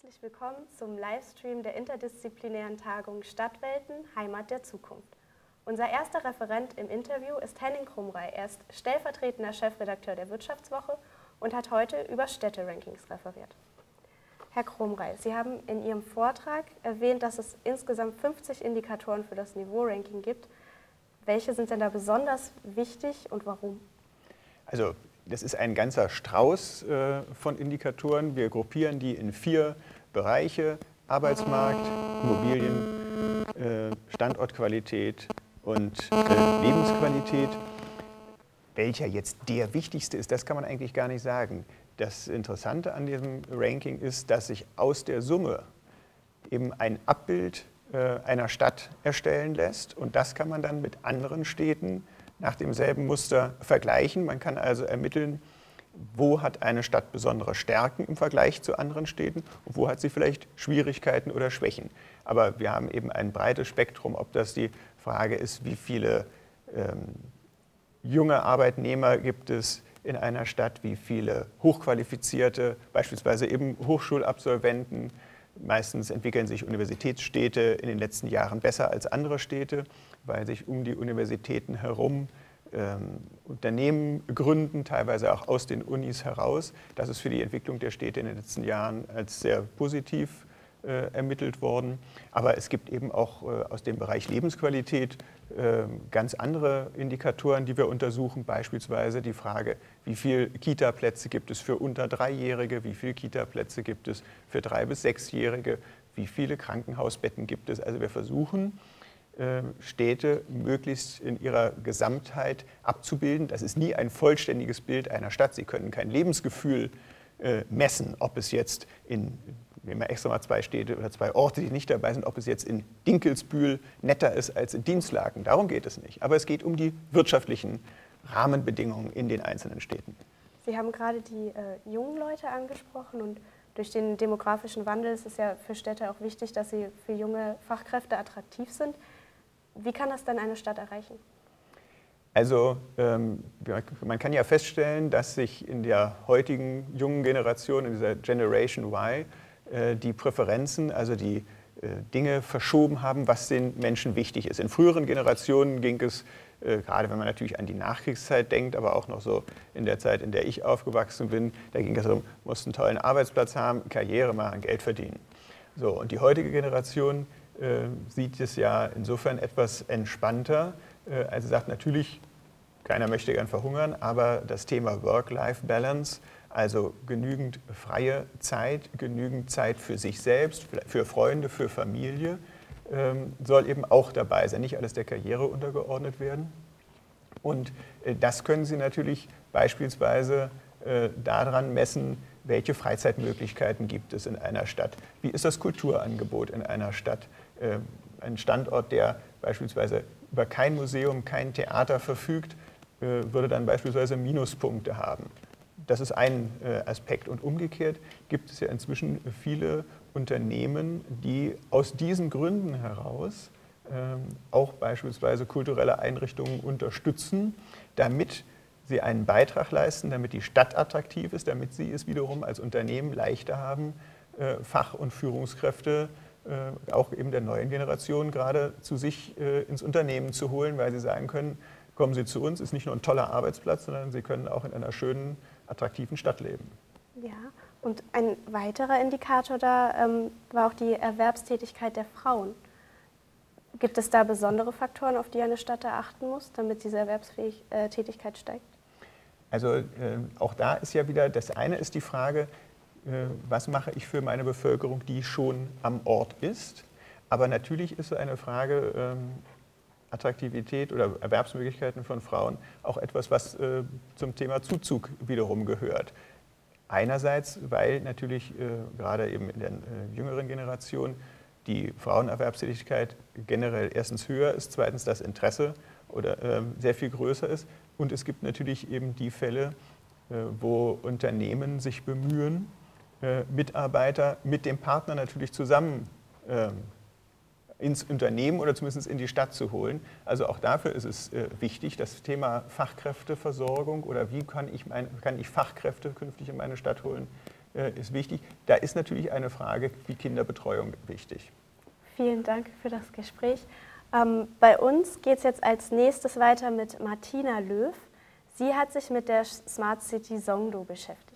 Herzlich willkommen zum Livestream der interdisziplinären Tagung Stadtwelten, Heimat der Zukunft. Unser erster Referent im Interview ist Henning Krumrei. Er ist stellvertretender Chefredakteur der Wirtschaftswoche und hat heute über Städterankings referiert. Herr Krumrei, Sie haben in Ihrem Vortrag erwähnt, dass es insgesamt 50 Indikatoren für das Niveau-Ranking gibt. Welche sind denn da besonders wichtig und warum? Also das ist ein ganzer Strauß äh, von Indikatoren. Wir gruppieren die in vier Bereiche. Arbeitsmarkt, Immobilien, äh, Standortqualität und äh, Lebensqualität. Welcher jetzt der wichtigste ist, das kann man eigentlich gar nicht sagen. Das Interessante an diesem Ranking ist, dass sich aus der Summe eben ein Abbild einer Stadt erstellen lässt. Und das kann man dann mit anderen Städten nach demselben Muster vergleichen. Man kann also ermitteln, wo hat eine Stadt besondere Stärken im Vergleich zu anderen Städten und wo hat sie vielleicht Schwierigkeiten oder Schwächen. Aber wir haben eben ein breites Spektrum, ob das die Frage ist, wie viele ähm, junge Arbeitnehmer gibt es in einer Stadt, wie viele hochqualifizierte, beispielsweise eben Hochschulabsolventen. Meistens entwickeln sich Universitätsstädte in den letzten Jahren besser als andere Städte weil sich um die Universitäten herum ähm, Unternehmen gründen, teilweise auch aus den Unis heraus. Das ist für die Entwicklung der Städte in den letzten Jahren als sehr positiv äh, ermittelt worden. Aber es gibt eben auch äh, aus dem Bereich Lebensqualität äh, ganz andere Indikatoren, die wir untersuchen. Beispielsweise die Frage, wie viele Kita-Plätze gibt es für unter Dreijährige, wie viele Kita-Plätze gibt es für drei bis sechsjährige, wie viele Krankenhausbetten gibt es. Also wir versuchen, äh, Städte möglichst in ihrer Gesamtheit abzubilden. Das ist nie ein vollständiges Bild einer Stadt. Sie können kein Lebensgefühl äh, messen, ob es jetzt in, nehmen wir extra mal zwei Städte oder zwei Orte, die nicht dabei sind, ob es jetzt in Dinkelsbühl netter ist als in Dienstlaken. Darum geht es nicht. Aber es geht um die wirtschaftlichen Rahmenbedingungen in den einzelnen Städten. Sie haben gerade die äh, jungen Leute angesprochen und durch den demografischen Wandel ist es ja für Städte auch wichtig, dass sie für junge Fachkräfte attraktiv sind. Wie kann das denn eine Stadt erreichen? Also ähm, man kann ja feststellen, dass sich in der heutigen jungen Generation, in dieser Generation Y, die Präferenzen, also die äh, Dinge verschoben haben, was den Menschen wichtig ist. In früheren Generationen ging es, äh, gerade wenn man natürlich an die Nachkriegszeit denkt, aber auch noch so in der Zeit, in der ich aufgewachsen bin, da ging es darum, musst einen tollen Arbeitsplatz haben, Karriere machen, Geld verdienen. So, und die heutige Generation äh, sieht es ja insofern etwas entspannter. Äh, also sagt natürlich, keiner möchte gern verhungern, aber das Thema Work-Life-Balance, also genügend freie Zeit, genügend Zeit für sich selbst, für Freunde, für Familie, ähm, soll eben auch dabei sein. Nicht alles der Karriere untergeordnet werden. Und äh, das können Sie natürlich beispielsweise daran messen, welche Freizeitmöglichkeiten gibt es in einer Stadt? Wie ist das Kulturangebot in einer Stadt? Äh, ein Standort, der beispielsweise über kein Museum, kein Theater verfügt, äh, würde dann beispielsweise Minuspunkte haben. Das ist ein äh, Aspekt. Und umgekehrt gibt es ja inzwischen viele Unternehmen, die aus diesen Gründen heraus ähm, auch beispielsweise kulturelle Einrichtungen unterstützen, damit sie einen Beitrag leisten, damit die Stadt attraktiv ist, damit sie es wiederum als Unternehmen leichter haben, Fach- und Führungskräfte äh, auch eben der neuen Generation gerade zu sich äh, ins Unternehmen zu holen, weil sie sagen können, kommen Sie zu uns, ist nicht nur ein toller Arbeitsplatz, sondern Sie können auch in einer schönen, attraktiven Stadt leben. Ja, und ein weiterer Indikator da ähm, war auch die Erwerbstätigkeit der Frauen. Gibt es da besondere Faktoren, auf die eine Stadt achten muss, damit diese Erwerbstätigkeit äh, steigt? Also äh, auch da ist ja wieder, das eine ist die Frage, äh, was mache ich für meine Bevölkerung, die schon am Ort ist. Aber natürlich ist eine Frage ähm, Attraktivität oder Erwerbsmöglichkeiten von Frauen auch etwas, was äh, zum Thema Zuzug wiederum gehört. Einerseits, weil natürlich äh, gerade eben in der jüngeren Generation die Frauenerwerbstätigkeit generell erstens höher ist, zweitens das Interesse oder ähm, sehr viel größer ist. Und es gibt natürlich eben die Fälle, wo Unternehmen sich bemühen, äh, Mitarbeiter mit dem Partner natürlich zusammen ähm, ins Unternehmen oder zumindest in die Stadt zu holen. Also auch dafür ist es äh, wichtig, das Thema Fachkräfteversorgung oder wie kann ich, mein, kann ich Fachkräfte künftig in meine Stadt holen, äh, ist wichtig. Da ist natürlich eine Frage wie Kinderbetreuung wichtig. Vielen Dank für das Gespräch. Ähm, bei uns geht es jetzt als nächstes weiter mit Martina Löw. Sie hat sich mit der Smart City Songdo beschäftigt.